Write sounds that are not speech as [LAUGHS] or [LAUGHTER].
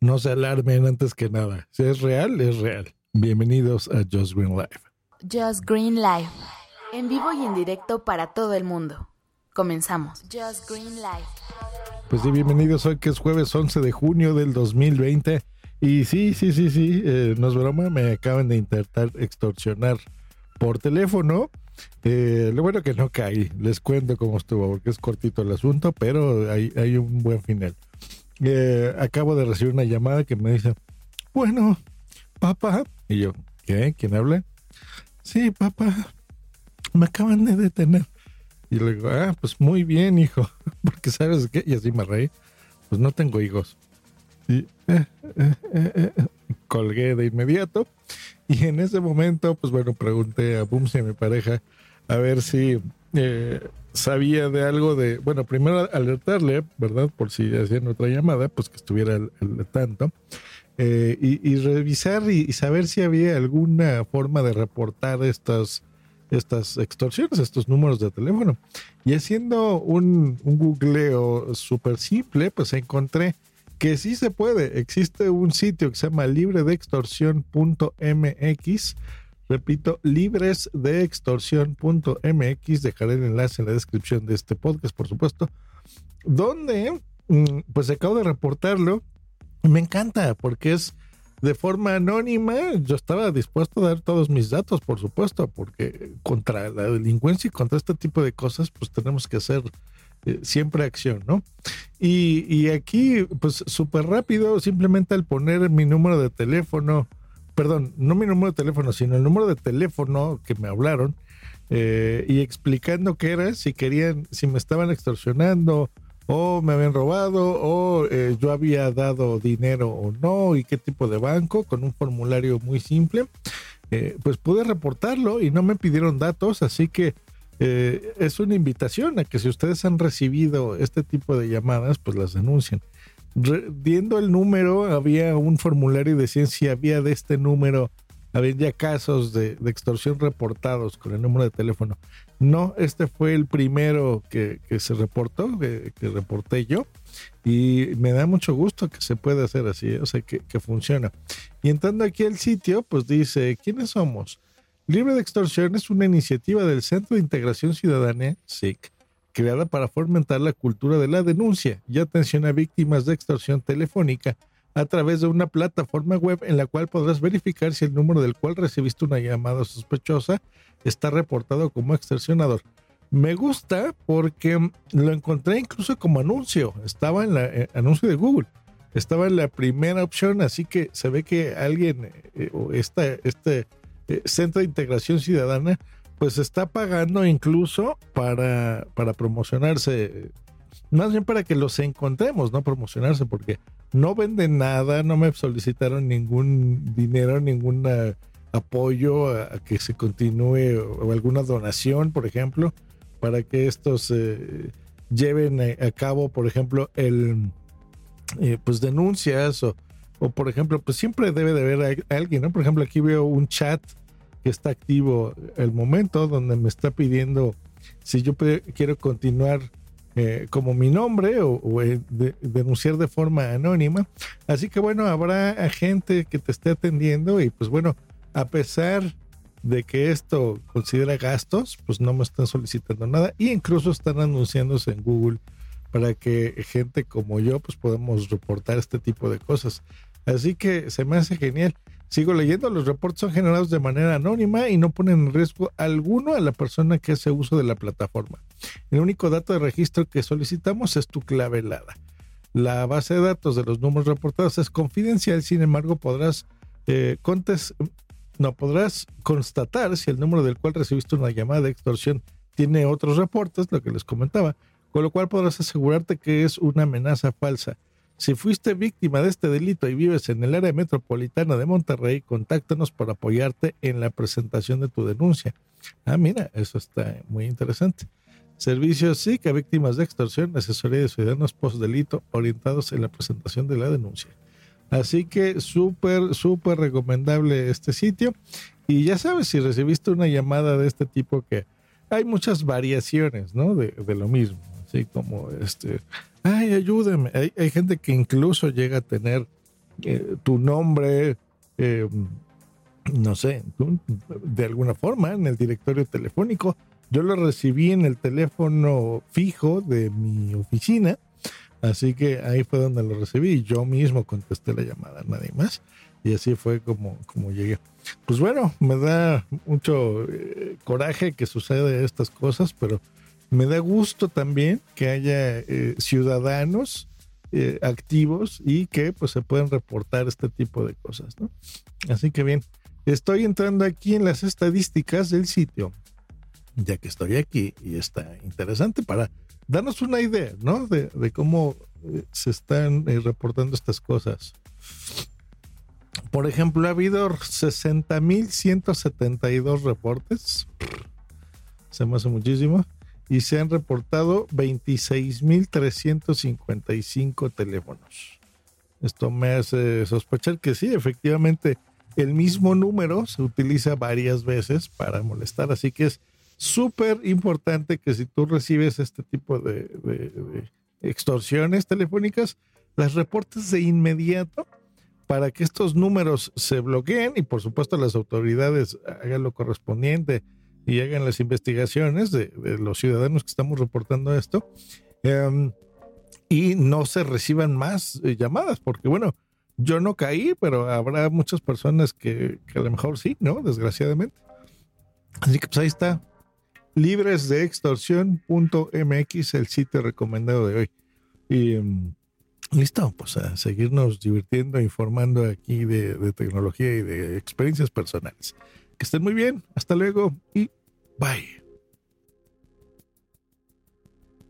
no se alarmen antes que nada. Si es real, es real. Bienvenidos a Just Green Live. Just Green Live. En vivo y en directo para todo el mundo. Comenzamos. Just Green Live. Pues sí, bienvenidos hoy que es jueves 11 de junio del 2020. Y sí, sí, sí, sí, eh, no es broma, me acaban de intentar extorsionar por teléfono. Eh, lo bueno que no caí, les cuento cómo estuvo, porque es cortito el asunto, pero hay, hay un buen final. Eh, acabo de recibir una llamada que me dice, bueno, papá. Y yo, ¿qué? ¿Quién habla? Sí, papá, me acaban de detener. Y le digo, ah, pues muy bien, hijo, [LAUGHS] porque sabes qué, y así me reí, pues no tengo hijos. Y eh, eh, colgué de inmediato. Y en ese momento, pues bueno, pregunté a Bumsy, a mi pareja, a ver si sabía de algo de, bueno, primero alertarle, ¿verdad? Por si hacían otra llamada, pues que estuviera al, tanto. Eh, y, revisar y, saber si había alguna forma de reportar estas, estas extorsiones, estos números de teléfono. Y haciendo un, un googleo súper simple, pues encontré que sí se puede. Existe un sitio que se llama libredeextorsión.mx Repito, libres de extorsión.mx. Dejaré el enlace en la descripción de este podcast, por supuesto. Donde, mm, pues acabo de reportarlo. Me encanta porque es de forma anónima. Yo estaba dispuesto a dar todos mis datos, por supuesto, porque contra la delincuencia y contra este tipo de cosas, pues tenemos que hacer eh, siempre acción, ¿no? Y, y aquí, pues súper rápido, simplemente al poner mi número de teléfono perdón, no mi número de teléfono, sino el número de teléfono que me hablaron eh, y explicando qué era, si querían, si me estaban extorsionando o me habían robado o eh, yo había dado dinero o no y qué tipo de banco con un formulario muy simple, eh, pues pude reportarlo y no me pidieron datos, así que es una invitación a que si ustedes han recibido este tipo de llamadas, pues las denuncien viendo el número, había un formulario y decían si había de este número, había ya casos de, extorsión reportados con el número de teléfono. No, este fue el primero que, se reportó, que, reporté yo, y me da mucho gusto que se pueda hacer así, o sea, que, que funciona. Y entrando aquí al sitio, pues dice, ¿quiénes somos? Libre de Extorsión es una iniciativa del Centro de Integración Ciudadana, SIC, creada para fomentar la cultura de la denuncia y atención a víctimas de extorsión telefónica a través de una plataforma web en la cual podrás verificar si el número del cual recibiste una llamada sospechosa está reportado como extorsionador. Me gusta porque lo encontré incluso como anuncio, estaba en la eh, anuncio de Google, estaba en la primera opción, así que se ve que alguien eh, o este centro de integración ciudadana pues está pagando incluso para, para promocionarse, más bien para que los encontremos, no promocionarse, porque no venden nada, no me solicitaron ningún dinero, ningún apoyo a, que se continúe o, alguna donación, por ejemplo, para que estos eh, lleven a, cabo, por ejemplo, el eh, pues denuncias o, o, por ejemplo, pues siempre debe de haber alguien, ¿no? Por ejemplo, aquí veo un chat está activo el momento donde me está pidiendo si yo quiero continuar eh, como mi nombre o, eh, denunciar de forma anónima. Así que bueno, habrá gente que te esté atendiendo y pues bueno, a pesar de que esto considera gastos, pues no me están solicitando nada y incluso están anunciándose en Google para que gente como yo pues podamos reportar este tipo de cosas. Así que se me hace genial. Sigo leyendo, los reportes son generados de manera anónima y no ponen en riesgo alguno a la persona que hace uso de la plataforma. El único dato de registro que solicitamos es tu clave helada. La base de datos de los números reportados es confidencial, sin embargo podrás, eh, no, podrás constatar si el número del cual recibiste una llamada de extorsión tiene otros reportes, lo que les comentaba, con lo cual podrás asegurarte que es una amenaza falsa. Si fuiste víctima de este delito y vives en el área metropolitana de Monterrey, contáctanos para apoyarte en la presentación de tu denuncia. Ah, mira, eso está muy interesante. Servicios SIC a víctimas de extorsión, asesoría de ciudadanos post-delito orientados en la presentación de la denuncia. Así que súper, súper recomendable este sitio. Y ya sabes, si recibiste una llamada de este tipo, que hay muchas variaciones, ¿no? De, de lo mismo. Así como este, ay, ayúdeme. Hay, gente que incluso llega a tener eh, tu nombre, eh, no sé, de alguna forma en el directorio telefónico. Yo lo recibí en el teléfono fijo de mi oficina, así que ahí fue donde lo recibí. Yo mismo contesté la llamada, nadie más. Y así fue como, como llegué. Pues bueno, me da mucho eh, coraje que estas cosas, pero me da gusto también que haya eh, ciudadanos eh, activos y que pues se pueden reportar este tipo de cosas, ¿no? Así que bien, estoy entrando aquí en las estadísticas del sitio, ya que estoy aquí y está interesante para darnos una idea, ¿no? De, cómo eh, se están reportando estas cosas. Por ejemplo, ha habido 60.172 reportes. Se me hace muchísimo y se han reportado 26.355 teléfonos. Esto me hace sospechar que sí, efectivamente, el mismo número se utiliza varias veces para molestar, así que es súper importante que si tú recibes este tipo de, extorsiones telefónicas, las reportes de inmediato para que estos números se bloqueen y por supuesto las autoridades hagan lo correspondiente y hagan las investigaciones de, los ciudadanos que estamos reportando esto em, y no se reciban más eh, llamadas, porque bueno, yo no caí, pero habrá muchas personas que, a lo mejor sí, ¿no? Desgraciadamente. Así que pues ahí está. Libres de el sitio recomendado de hoy. Y em, listo, pues a seguirnos divirtiendo, informando aquí de tecnología y de experiencias personales. Que estén muy bien. Hasta luego y Bye.